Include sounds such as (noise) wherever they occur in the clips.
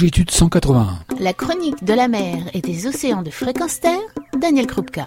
longitude 181. La chronique de la mer et des océans de fréquence terre, Daniel Krupka.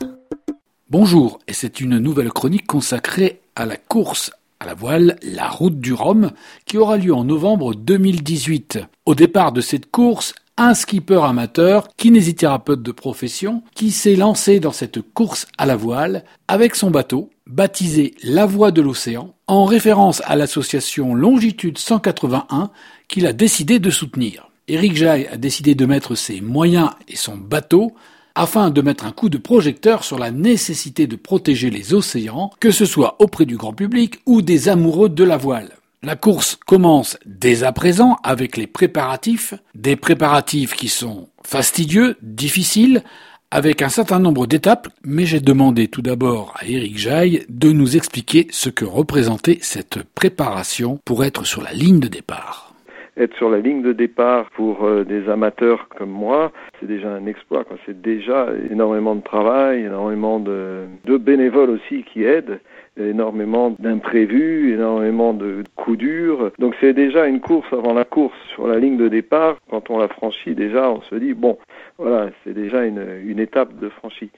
Bonjour, et c'est une nouvelle chronique consacrée à la course à la voile, la route du Rhum, qui aura lieu en novembre 2018. Au départ de cette course, un skipper amateur, kinésithérapeute de profession, qui s'est lancé dans cette course à la voile avec son bateau, baptisé La Voie de l'Océan, en référence à l'association Longitude 181 qu'il a décidé de soutenir. Eric Jaille a décidé de mettre ses moyens et son bateau afin de mettre un coup de projecteur sur la nécessité de protéger les océans, que ce soit auprès du grand public ou des amoureux de la voile. La course commence dès à présent avec les préparatifs, des préparatifs qui sont fastidieux, difficiles, avec un certain nombre d'étapes, mais j'ai demandé tout d'abord à Eric Jaille de nous expliquer ce que représentait cette préparation pour être sur la ligne de départ être sur la ligne de départ pour euh, des amateurs comme moi, c'est déjà un exploit. C'est déjà énormément de travail, énormément de, de bénévoles aussi qui aident énormément d'imprévus, énormément de coups durs. Donc c'est déjà une course avant la course. Sur la ligne de départ, quand on la franchit, déjà on se dit, bon, voilà, c'est déjà une, une étape de franchie.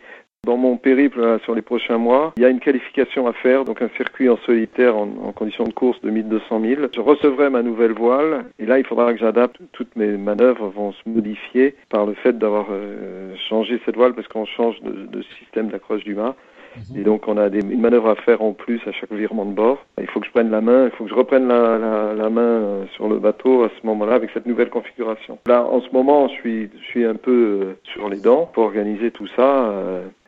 Dans mon périple sur les prochains mois, il y a une qualification à faire, donc un circuit en solitaire en, en conditions de course de 1200 000. Je recevrai ma nouvelle voile et là il faudra que j'adapte. Toutes mes manœuvres vont se modifier par le fait d'avoir euh, changé cette voile parce qu'on change de, de système d'accroche du mât. Mhm. Et donc on a des, une manœuvre à faire en plus à chaque virement de bord. Il faut que je prenne la main, il faut que je reprenne la, la, la main euh, sur le bateau à ce moment-là avec cette nouvelle configuration. Là en ce moment je suis, je suis un peu euh, sur les dents pour organiser tout ça.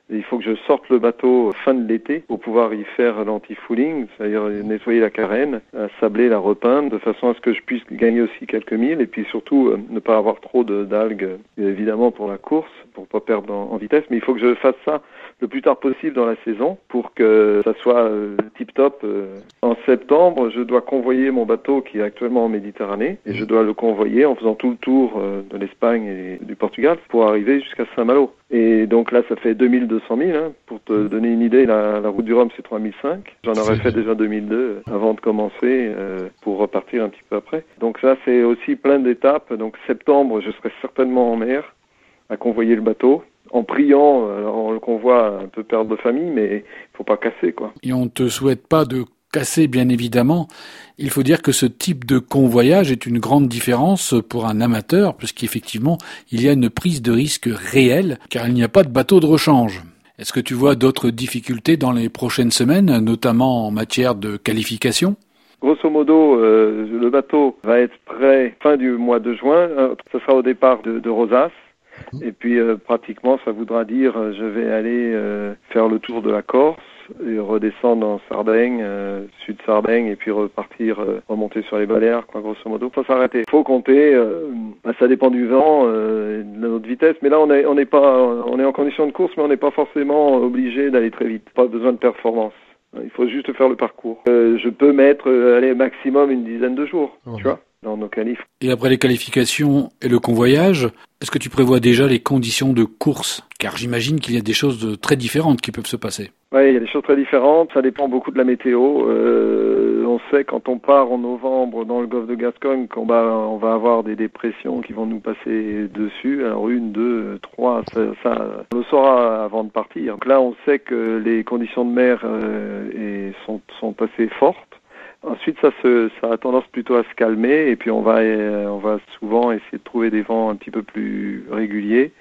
Il faut que je sorte le bateau fin de l'été pour pouvoir y faire l'anti-fouling, c'est-à-dire nettoyer la carène, sabler, la repeindre, de façon à ce que je puisse gagner aussi quelques milles et puis surtout euh, ne pas avoir trop d'algues, évidemment pour la course, pour pas perdre en, vitesse. Mais il faut que je fasse ça le plus tard possible dans la saison pour que ça soit euh, tip top. Euh. En septembre, je dois convoyer mon bateau qui est actuellement en Méditerranée et je dois le convoyer en faisant tout le tour de l'Espagne et du Portugal pour arriver jusqu'à Saint-Malo. Et donc là, ça fait 2200 000. Hein. Pour te mmh. donner une idée, la, la route du Rhum, c'est 3005. J'en aurais fait déjà 2002 euh, avant de commencer euh, pour repartir un petit peu après. Donc ça, c'est aussi plein d'étapes. Donc septembre, je serai certainement en mer à convoyer le bateau en priant, alors on le convoie un peu père de famille, mais il faut pas casser quoi. Et on te souhaite pas de cassé bien évidemment. Il faut dire que ce type de convoyage est une grande différence pour un amateur, puisqu'effectivement, il y a une prise de risque réelle, car il n'y a pas de bateau de rechange. Est-ce que tu vois d'autres difficultés dans les prochaines semaines, notamment en matière de qualification? Grosso modo, euh, le bateau va être prêt fin du mois de juin. Euh, ce sera au départ de, de Rosas. Et puis euh, pratiquement, ça voudra dire je vais aller faire le tour de la Corse et redescendre en Sardaigne, euh, sud Sardaigne, et puis repartir, euh, remonter sur les Baléares, quoi, grosso modo. Faut s'arrêter. Faut compter. Euh, bah, ça dépend du vent, de notre vitesse. Mais là, on est, on est pas, on est en condition de course, mais on n'est pas forcément obligé d'aller très vite. Pas besoin de performance. Il faut juste faire le parcours. je peux mettre, aller maximum une dizaine de jours, tu vois dans nos qualifs. Et après les qualifications et le convoyage, est-ce que tu prévois déjà les conditions de course? Car j'imagine qu'il y a des choses très différentes qui peuvent se passer. Oui, il y a des choses très différentes. Ça dépend beaucoup de la météo. Euh, on sait quand on part en novembre dans le golfe de Gascogne qu'on va, on va avoir des dépressions qui vont nous passer dessus. Alors une, deux, trois, ça, ça on le saura avant de partir. Donc là, on sait que les conditions de mer euh, sont, sont assez fortes. Ensuite, ça, se, ça a tendance plutôt à se calmer et puis on va, euh, on va souvent essayer de trouver des vents un petit peu plus réguliers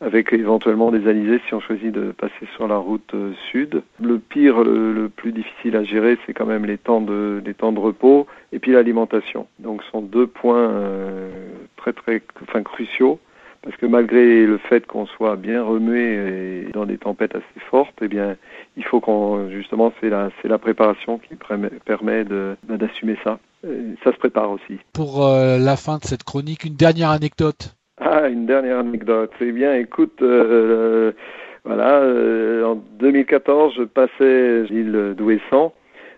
avec éventuellement des alizés si on choisit de passer sur la route euh, sud. Le pire, le, plus difficile à gérer, c'est quand même les temps de, les temps de repos et puis l'alimentation. Donc, ce sont deux points euh, très très, enfin cruciaux parce que malgré le fait qu'on soit bien remué et dans des tempêtes assez fortes, eh bien, il faut qu'on, justement, c'est la, c'est la préparation qui permet de, bah, d'assumer ça. ça se prépare aussi. Pour euh, la fin de cette chronique, une dernière anecdote. Ah, une dernière anecdote. Eh bien, écoute, euh, voilà, euh, en 2014, je passais l'île d'Ouessant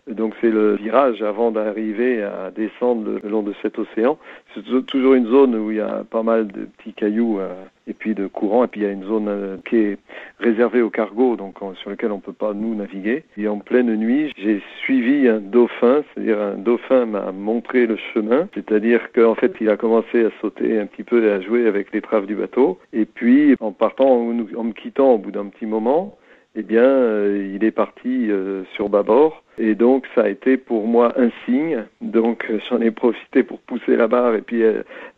Donc c'est le virage avant d'arriver à descendre le long de cet océan. C'est toujours une zone où il y a pas mal de petits cailloux euh, et puis de courants. Et puis il y a une zone euh, qui est réservée aux cargos, donc sur lequel on ne peut pas nous naviguer. Et en pleine nuit, j'ai suivi un dauphin, c'est-à-dire un dauphin m'a montré le chemin, c'est-à-dire qu'en fait il a commencé à sauter un petit peu et à jouer avec l'étrave du bateau. Et puis en partant, en me quittant au bout d'un petit moment, eh bien, euh, il est parti euh, sur bâbord. Et donc, ça a été pour moi un signe. Donc, euh, j'en ai profité pour pousser la barre et puis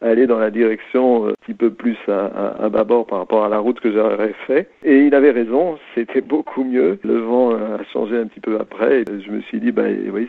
aller dans la direction un petit peu plus à, à, bâbord par rapport à la route que j'aurais fait. Et il avait raison, c'était beaucoup mieux. Le vent a changé un petit peu après. Je me suis dit, bah, oui,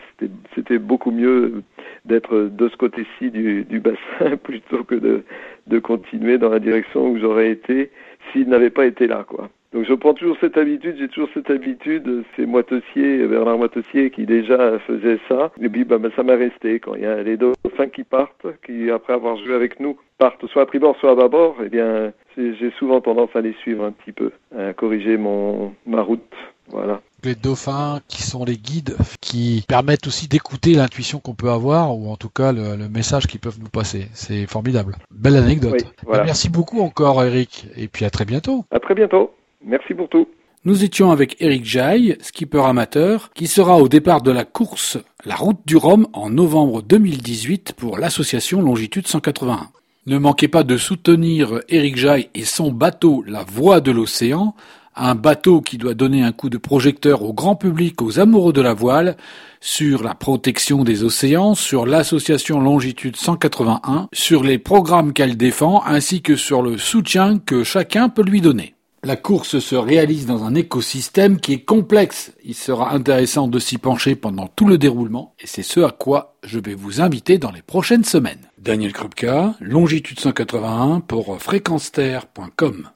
c'était beaucoup mieux d'être de ce côté-ci du, bassin (laughs) plutôt que de, de continuer dans la direction où j'aurais été s'il n'avait pas été là, quoi. Donc je prends toujours cette habitude, j'ai toujours cette habitude, c'est Moitessier, Bernard Moitessier qui déjà faisait ça, et puis bah, bah, ça m'a resté, quand il y a les dauphins qui partent, qui après avoir joué avec nous partent soit à tribord soit à bâbord, eh bien j'ai souvent tendance à les suivre un petit peu, à corriger mon ma route, voilà. Les dauphins qui sont les guides, qui permettent aussi d'écouter l'intuition qu'on peut avoir, ou en tout cas le, message qu'ils peuvent nous passer. C'est formidable. Belle anecdote. Bah, merci beaucoup encore Eric, et puis à très bientôt. À très bientôt. Merci pour tout. Nous étions avec Eric Jaille, skipper amateur, qui sera au départ de la course La Route du Rhum en novembre 2018 pour l'association Longitude 181. Ne manquez pas de soutenir Eric Jaille et son bateau La Voie de l'Océan, un bateau qui doit donner un coup de projecteur au grand public, aux amoureux de la voile, sur la protection des océans, sur l'association Longitude 181, sur les programmes qu'elle défend, ainsi que sur le soutien que chacun peut lui donner. La course se réalise dans un écosystème qui est complexe. Il sera intéressant de s'y pencher pendant tout le déroulement et c'est ce à quoi je vais vous inviter dans les prochaines semaines. Daniel Krupka, longitude 181 pour fréquenceterre.com.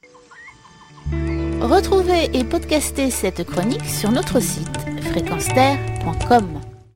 Retrouvez et podcastez cette chronique sur notre site fréquenceterre.com.